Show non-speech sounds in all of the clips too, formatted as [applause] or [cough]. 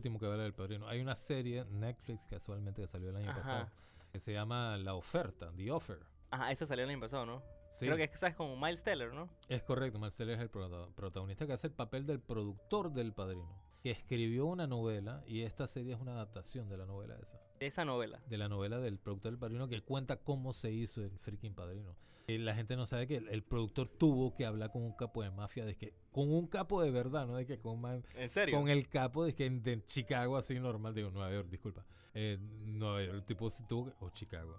último que vale del padrino. Hay una serie, Netflix, casualmente, que salió el año Ajá. pasado, que se llama La Oferta, The Offer. Ajá, esa salió el año pasado, ¿no? Sí, Creo que es, ¿sabes? Como Miles Teller, ¿no? es correcto. Marcelo es el prota- protagonista que hace el papel del productor del padrino, que escribió una novela y esta serie es una adaptación de la novela esa. De esa novela. de la novela del productor del padrino que cuenta cómo se hizo el freaking padrino. Y la gente no sabe que el, el productor tuvo que hablar con un capo de mafia, de que con un capo de verdad, no de que con, ¿En serio? con el capo de que en- de Chicago así normal, digo Nueva York, disculpa. Eh, Nueva York, el tipo tuvo que, o Chicago.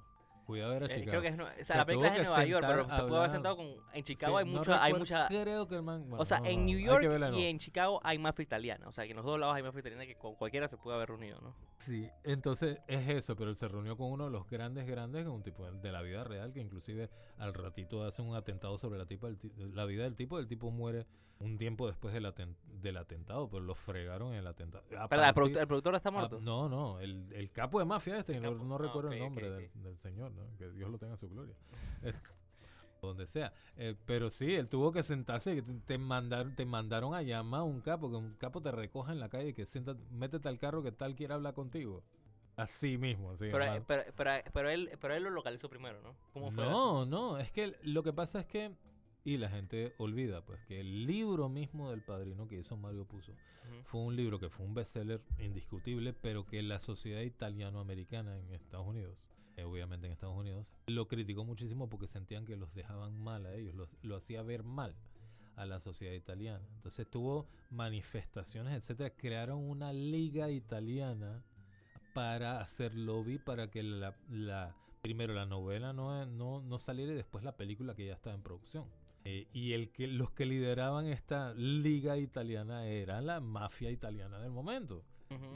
Cuidado era Eh, Chicago. creo que es, nue- o sea, Se la película es en Nueva York, pero se puede haber sentado con... En Chicago Sí, hay no mucha... hay mucha Creo que el man. bueno, o sea, no, en New York y en Chicago hay mafia italiana. O sea, que en los dos lados hay mafia italiana que con cualquiera se puede haber reunido, ¿no? Sí, entonces es eso, pero él se reunió con uno de los grandes, grandes, un tipo de la vida real, que inclusive al ratito hace un atentado sobre la, tipa, la vida del tipo, el tipo muere un tiempo después del, aten- del atentado, pero lo fregaron en el atentado. A Pero el, productor está muerto. no, no, el, el capo de mafia este, no, no Ah, recuerdo el nombre. Del, del señor, ¿no? que Dios lo tenga en su gloria. Donde sea. Eh, pero sí, él tuvo que sentarse, te- mandaron, te mandaron a llamar a un capo, que un capo te recoja en la calle y que sienta, métete al carro que tal quiere hablar contigo. Así mismo, así. Pero, pero, pero, pero él, pero él lo localizó primero, ¿no? ¿Cómo fue eso? No, no, es que lo que pasa es que, y la gente olvida, pues, que el libro mismo del padrino que hizo Mario Puzo Ujú. fue un libro que fue un bestseller indiscutible, pero que la sociedad italiano-americana en Estados Unidos, eh, obviamente en Estados Unidos, lo criticó muchísimo porque sentían que los dejaban mal a ellos, los- lo hacía ver mal a la sociedad italiana. Entonces tuvo manifestaciones, etcétera, crearon una liga italiana para hacer lobby para que la, la- primero la novela no, no, no saliera y después la película que ya estaba en producción. Eh, y el que los que lideraban esta liga italiana era la mafia italiana del momento.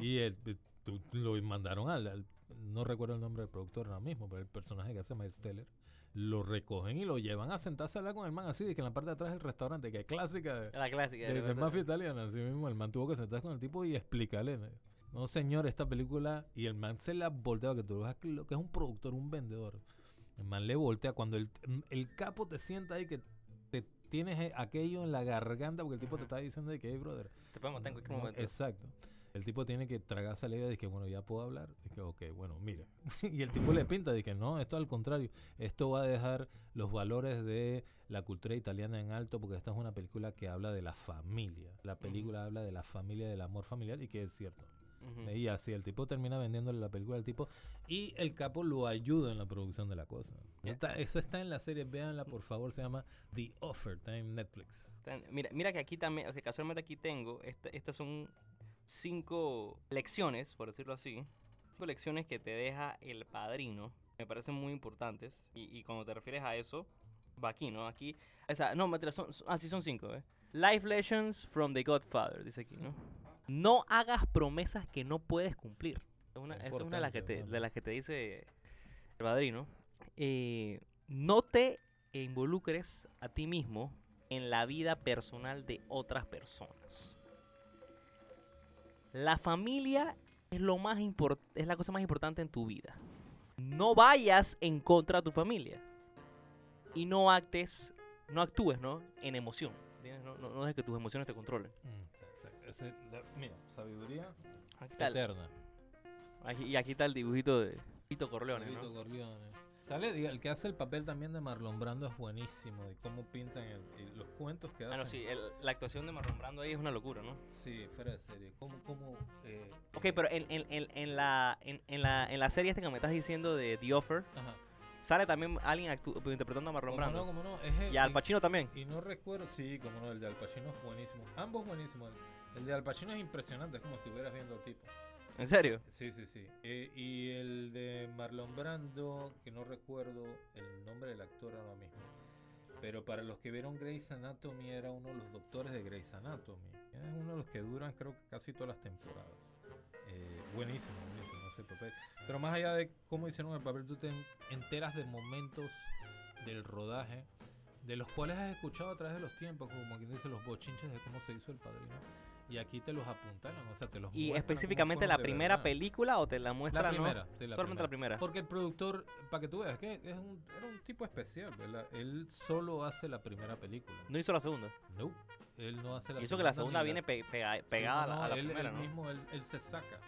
Y el, eh, tú- lo mandaron al, al- no recuerdo el nombre del productor ahora mismo, pero el personaje que hace Miles Teller lo recogen y lo llevan a sentarse a hablar con el man así, de que en la parte de atrás del restaurante, que es clásica de, La clásica. de, de mafia italiana, así mismo, el man tuvo que sentarse con el tipo y explicarle, ¿no? señor, esta película, y el man se la voltea, que tú lo que es un productor, un vendedor, el man le voltea, cuando el, el capo te sienta ahí que te tienes aquello en la garganta, porque el tipo te está diciendo de que, hey, brother, Te podemos matar en cualquier momento. Exacto. El tipo tiene que tragarse la idea de que, bueno, ya puedo hablar. Y que, ok, bueno, mire. [laughs] y el tipo le pinta de que no, esto al contrario. Esto va a dejar los valores de la cultura italiana en alto porque esta es una película que habla de la familia. La película habla de la familia, del amor familiar y que es cierto. Y así el tipo termina vendiéndole la película al tipo y el capo lo ayuda en la producción de la cosa. Está- eso está en la serie, véanla por favor, se llama The Offer, está en Netflix. Mira, mira que aquí también, que casualmente aquí tengo, este- estas son cinco lecciones, por decirlo así. Cinco lecciones que te deja el padrino. Me parecen muy importantes. Y, y cuando te refieres a eso, va aquí, ¿no? Aquí. No, mentira, son, son- ah, son cinco, ¿eh? Life lessons from the Godfather, dice aquí, ¿no? No hagas promesas que no puedes cumplir. Una, esa es una de las, que te, de las que te dice el padrino. Eh, no te involucres a ti mismo en la vida personal de otras personas. La familia es lo más import- es la cosa más importante en tu vida. No vayas en contra de tu familia y no actes, no actúes, ¿no? En emoción. No, no, no dejes que tus emociones te controlen. Mm, la- mira, sabiduría Aquí eterna. aquí- y aquí está el dibujito de Tito Corleone, Vito ¿no? Corleone. Sale, el que hace el papel también de Marlon Brando es buenísimo. De cómo pintan el- los cuentos que hacen. Ah, no, sí, el- la actuación de Marlon Brando ahí es una locura, ¿no? Sí, fuera de serie. Cómo, cómo, eh, Ok, pero en, en, en, en la, en, en la, en la serie esta que me estás diciendo de The Offer, Ajá. sale también alguien interpretando a Marlon ¿Cómo no, Brando. cómo no? Es el- Y Al Pacino también. Y no recuerdo, sí, como no, el de Al Pacino es buenísimo. Ambos buenísimos. El, el de Al Pacino es impresionante, es como si estuvieras viendo al tipo. ¿En serio? Sí, sí, sí. Eh, y el de Marlon Brando, que no recuerdo el nombre del actor ahora mismo. Pero para los que vieron Grey's Anatomy, era uno de los doctores de Grey's Anatomy. Es uno de los que duran, creo que casi todas las temporadas. Eh, buenísimo, buenísimo ese papel. Pero más allá de cómo hicieron el papel, tú te en- enteras de momentos del rodaje, de los cuales has escuchado a través de los tiempos, como quien dice, los bochinches de cómo se hizo el padrino. Y aquí te los apuntaron, o sea, te los ¿Y muestran específicamente la primera verdad. película o te la muestra La no? primera, sí, la Solamente la primera. Porque el productor, para que tú veas, que es un, era un tipo especial, ¿verdad? Él solo hace la primera película. No hizo la segunda. No, él no hace la y eso que la segunda viene pe- pega- pegada a Sí, la- no, a la él, primera, él ¿no? mismo, él, él se saca.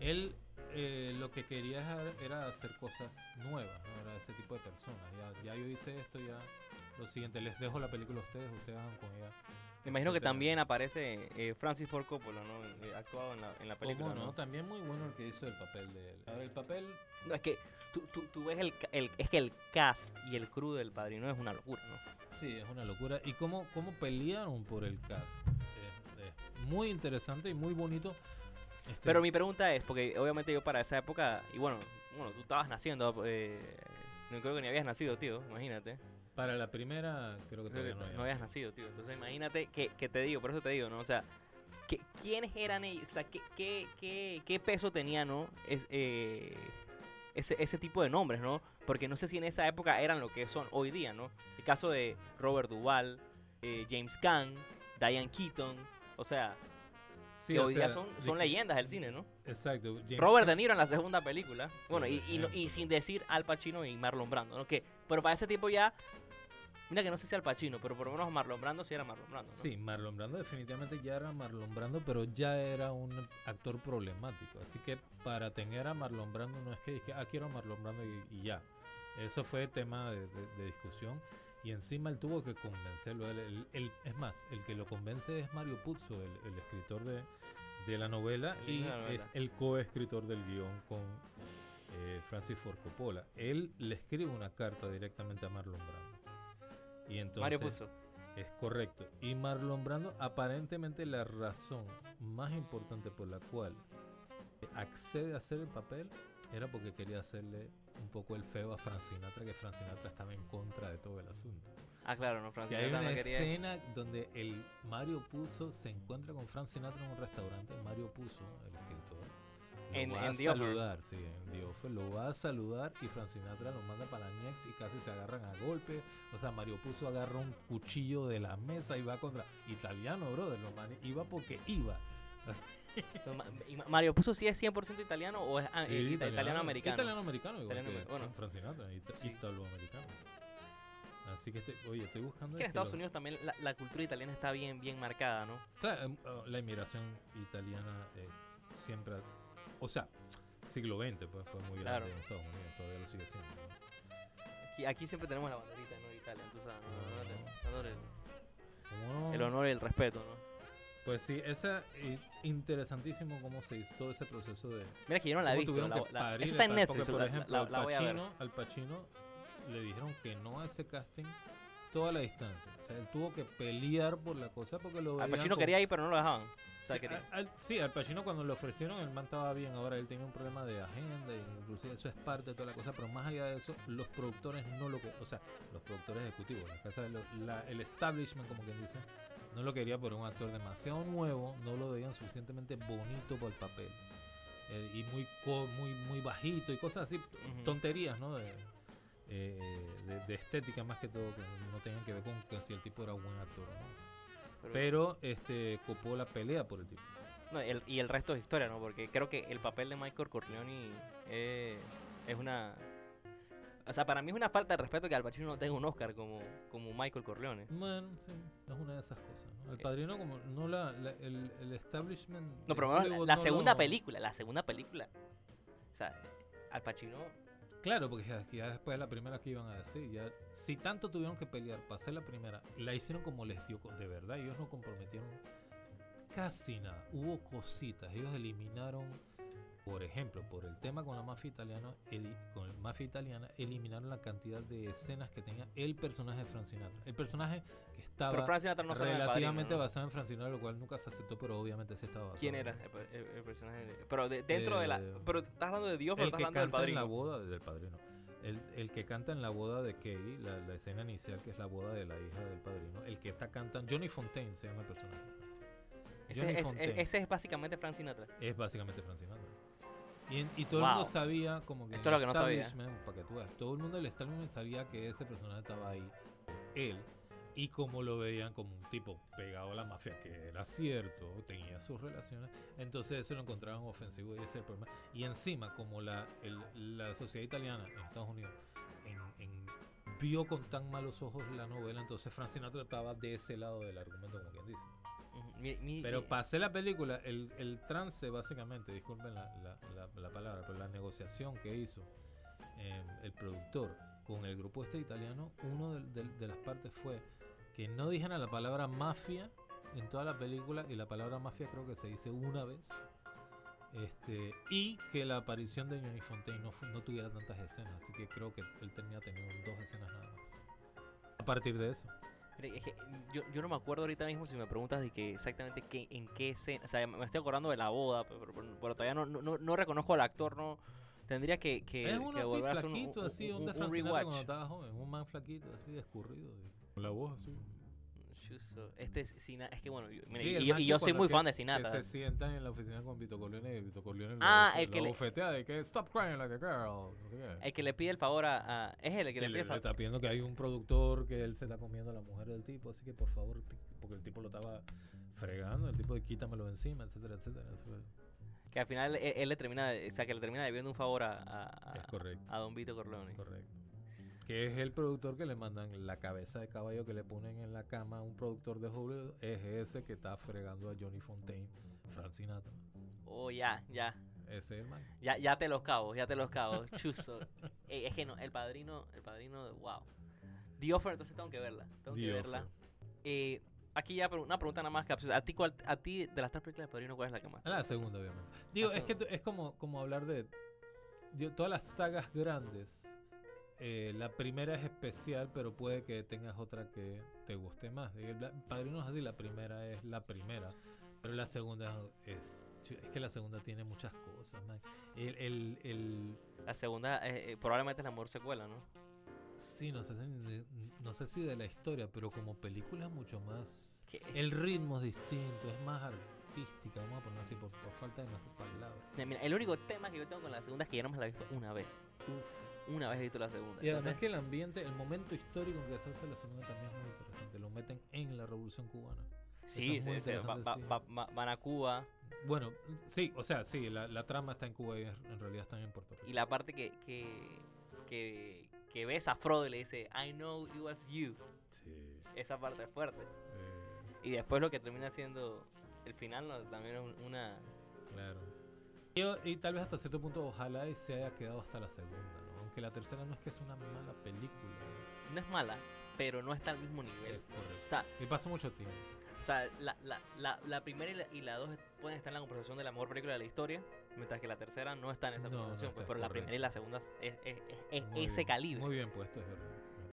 Él eh, lo que quería era- era hacer cosas nuevas, ¿no? Era ese tipo de personas. Ya, ya yo hice esto, ya lo siguiente, les dejo la película a ustedes, ustedes hagan con ella. Me imagino que también aparece eh, Francis Ford Coppola, ¿no? Eh, actuado en la, en la película, ¿Cómo no? ¿no? También muy bueno el que hizo el papel de él. Ahora, el papel, No, es que tú, tú, tú ves el, el- Es que el cast y el crew del padrino es una locura, ¿no? sí, es una locura. Y cómo, cómo pelearon por el cast. Es, es muy interesante y muy bonito. Este, Pero mi pregunta es, porque obviamente yo para esa época, y bueno, bueno tú estabas naciendo, eh, no creo que ni habías nacido, tío, imagínate. Para la primera, creo que Creo que todavía no había. no habías nacido, tío. Entonces imagínate que, que te digo, por eso te digo, ¿no? O sea, que, ¿quiénes eran ellos? O sea, ¿qué, qué, qué, qué peso tenía, ¿no? Es, eh, ese, ese tipo de nombres, ¿no? Porque no sé si en esa época eran lo que son hoy día, ¿no? El caso de Robert Duvall, eh, James Caan, Diane Keaton, o sea, Sí, que hoy día son, de son que- leyendas del cine, ¿no? Exacto. James Robert De Niro en la segunda película. Bueno, y, y, no- sin decir Al Pacino y Marlon Brando, ¿no? Que, pero para ese tiempo ya. Mira que no sé si Al Pacino, pero por lo menos Marlon Brando sí era Marlon Brando. ¿no? Sí, Marlon Brando definitivamente ya era Marlon Brando, pero ya era un actor problemático. Así que para tener a Marlon Brando no es que dije, ah, quiero a Marlon Brando y, y ya. Eso fue tema de, de- de discusión. Y encima él tuvo que convencerlo. él. El- el- es más, el que lo convence es Mario Puzo, el, el escritor de, de la novela El y la es el coescritor del guion con eh, Francis Ford Coppola. Él le escribe una carta directamente a Marlon Brando. Y entonces, Mario Puzo. es correcto. Y Marlon Brando, aparentemente la razón más importante por la cual accede a hacer el papel era porque quería hacerle un poco el feo a Frank Sinatra, que Frank Sinatra estaba en contra de todo el asunto. Ah, claro, no, Que Francis hay Sinatra una no quería. escena donde el Mario Puzo se encuentra con Frank Sinatra en un restaurante. Mario Puzo, el escritor, En- en The Offer. saludar, sí, en The Offer, lo va a saludar y Frank Sinatra lo manda para la Niex y casi se agarran a golpe. O sea, Mario Puzo agarra un cuchillo de la mesa y va contra italiano, brother. Lo mani- iba porque iba. [laughs] Mario Puzo sí es 100% italiano o es ah, Sí, eh, ita- italiano-americano. Italiano-americano, igual Italiano- que bueno. Frank Sinatra, ita- Sí. italoamericano. Así que, estoy, oye, estoy buscando... Que en es Estados lo- Unidos también la, la cultura italiana está bien, bien marcada, ¿no? Claro, em, oh, la inmigración italiana eh, siempre, o sea, siglo XX pues, fue muy Claro. grande en Estados Unidos, todavía lo sigue siendo. ¿no? Aquí, aquí siempre tenemos la banderita, ¿no? Italia, entonces, ¿no? No, no. dándole ¿Cómo no? el honor y el respeto, ¿no? Pues sí, esa eh, interesantísimo cómo se hizo todo ese proceso de Mira que yo no la he visto. La, que la- eso está en el pa- porque, Netflix, por la, ejemplo, al. Pacino, al Pacino le dijeron que no a ese casting toda la distancia. O sea, él tuvo que pelear por la cosa porque lo Al Pacino como- quería ir, pero no lo dejaban. O sea, Sí, quería- al, al- sí, al Pacino cuando le ofrecieron el man estaba bien, ahora él tenía un problema de agenda, y inclusive eso es parte de toda la cosa, pero más allá de eso, los productores no lo que, o sea, los productores ejecutivos, la casa de lo- la- el establishment, como quien dice, no lo quería por un actor demasiado nuevo, no lo veían suficientemente bonito para el papel. eh, y muy, muy muy bajito y cosas así, tonterías, ¿no? De, eh, de, de estética más que todo, que no tenían que ver con que si el tipo era buen actor o no. Pero este Coppola pelea por el tipo. No, el- y el resto es historia, ¿no? Porque creo que el papel de Michael Corleone eh, es una... O sea, para mí es una falta de respeto que Al Pacino no tenga un Oscar como, como Michael Corleone. Bueno, sí, es una de esas cosas. ¿no? El Eh. padrino, como no la, la- el, el establishment. No, pero bueno, la, la no segunda lo- película, la segunda película. O sea, Al Pacino... Claro, porque ya, ya después de la primera que iban a decir, ya si tanto tuvieron que pelear para hacer la primera, la hicieron como les dio de verdad. Ellos no comprometieron casi nada. Hubo cositas. Ellos eliminaron, por ejemplo, por el tema con la mafia italiana, con la mafia italiana, eliminaron la cantidad de escenas que tenía el personaje de Frank Sinatra. El personaje que estaba Pero no El Padrino, relativamente ¿no? basado en Frank Sinatra, lo cual nunca se aceptó, pero obviamente sí estaba basado. ¿Quién era el, pe- el- el personaje? de- Pero de- dentro de la... Eh, Pero estás hablando de Dios o el estás que hablando del canta en la padrino. boda del padrino. El, el que canta en la boda de Katie, la, la escena inicial que es la boda de la hija del padrino. El que está cantando, Johnny Fontaine se llama el personaje. Ese, es, ese es básicamente Frank Sinatra. Es básicamente Frank Sinatra. Y, en- y todo el Wow. mundo sabía como que Eso el es lo que no sabía. para que tú veas, todo el mundo del establishment sabía que ese personaje estaba ahí, él, Y como lo veían como un tipo pegado a la mafia, que era cierto, tenía sus relaciones, entonces eso lo encontraban ofensivo y ese es el problema. Y encima, como la, el- la sociedad italiana en Estados Unidos en- en- vio con tan malos ojos la novela, entonces Frank Sinatra estaba de ese lado del argumento, como quien dice. Mi- mi- Pero pasé la película, el, el trance básicamente, disculpen la, la- la- la palabra, pero la negociación que hizo eh, el productor con el grupo este italiano, uno del- del- de, las partes fue que no dijeran la palabra mafia en toda la película y la palabra mafia creo que se dice una vez. Este, y que la aparición de Johnny Fontaine no, no tuviera tantas escenas, así que creo que él tenía tenido dos escenas nada más. A partir de eso. Mira, es que yo, yo no me acuerdo ahorita mismo si me preguntas de que exactamente qué, en qué escena. O sea, me estoy acordando de la boda, pero, pero- pero todavía no, no, no- no reconozco al actor, no. Tendría que, que, es uno que así, volver a hacer un, así, un- un, Sinatra cuando rewatch. estaba joven, un man flaquito, así, descurrido. y- Con la voz así. Chuzo. Este es Sina, es que bueno, yo, mira, y, y yo- man y que yo soy muy que- fan de Que Sinatra. se sientan en la oficina con Vito Corleone y Vito Corleone lo Ah, bofetea- el que lo le- bofetea de que stop crying like a girl. No sé. El que le pide el favor a. a- es él el que Que le le, pide el le favor. está pidiendo que hay un productor que él se está comiendo a la mujer del tipo, así que por favor, porque el tipo lo estaba fregando, el tipo de quítamelo encima, etcétera, etcétera. Es, Que al final él, él le termina, o sea, que le termina debiendo un favor a, a, es correcto, a Don Vito Corleone. correcto. Que es el productor que le mandan la cabeza de caballo que le ponen en la cama a un productor de Hollywood, es ese que está fregando a Johnny Fontaine, Frank Sinatra. Oh, ya, ya. Ese es el man. Ya, ya te los cabos, ya te los cabos. [laughs] Chuzo. Eh, es que no, el padrino, el padrino, wow. The Offer, entonces tengo que verla. Tengo The que verla. Eh, aquí ya una pregunta nada más capciosa. ¿A ti, cuál, a ti de las tres películas de Padrino, cuál es la que más? la segunda, obviamente. Digo, La es que es como, como hablar de. yo- todas las sagas grandes. Eh, la primera es especial, pero puede que tengas otra que te guste más. Y el Bla- Padrino es así, la primera es la primera. Pero la segunda es. Es que la segunda tiene muchas cosas, man. El, el, el- La segunda eh, eh, probablemente es la mejor secuela, ¿no? sí, no sé, si, de- no sé si de la historia, pero como película es mucho más. Que- El ritmo es distinto, es más artística, vamos a ponerlo así, por, por falta de mejor palabra. Mira, el único tema que yo tengo con la segunda es que yo no me la he visto una vez. Una vez he visto la segunda. Y además Entonces, que el ambiente, el momento histórico en que se hace la segunda también es muy interesante. Lo meten en la Revolución Cubana. sí, sí, sí, va- va- va- va- van a Cuba. Bueno, sí, o sea, sí, la, la trama está en Cuba y en realidad están en Puerto Rico. Y la parte que, que, que, que ves a Frodo y le dice, I know it was you. Sí. Esa parte es fuerte. eh, Y después lo que termina siendo el final ¿no? también es un- una... claro. Y, y tal vez hasta cierto punto ojalá y se haya quedado hasta la segunda. Aunque la tercera no es que es una mala película. ¿no? No es mala, pero no está al mismo nivel. Es correcto. O sea, Y pasa mucho tiempo. o sea la, la, la, la primera y la, y la dos pueden estar en la conversación de la mejor película de la historia, mientras que la tercera no está en esa No, conversación. pues, pero la primera y la segunda es, es, es- ese bien, calibre. Muy bien puesto, es verdad.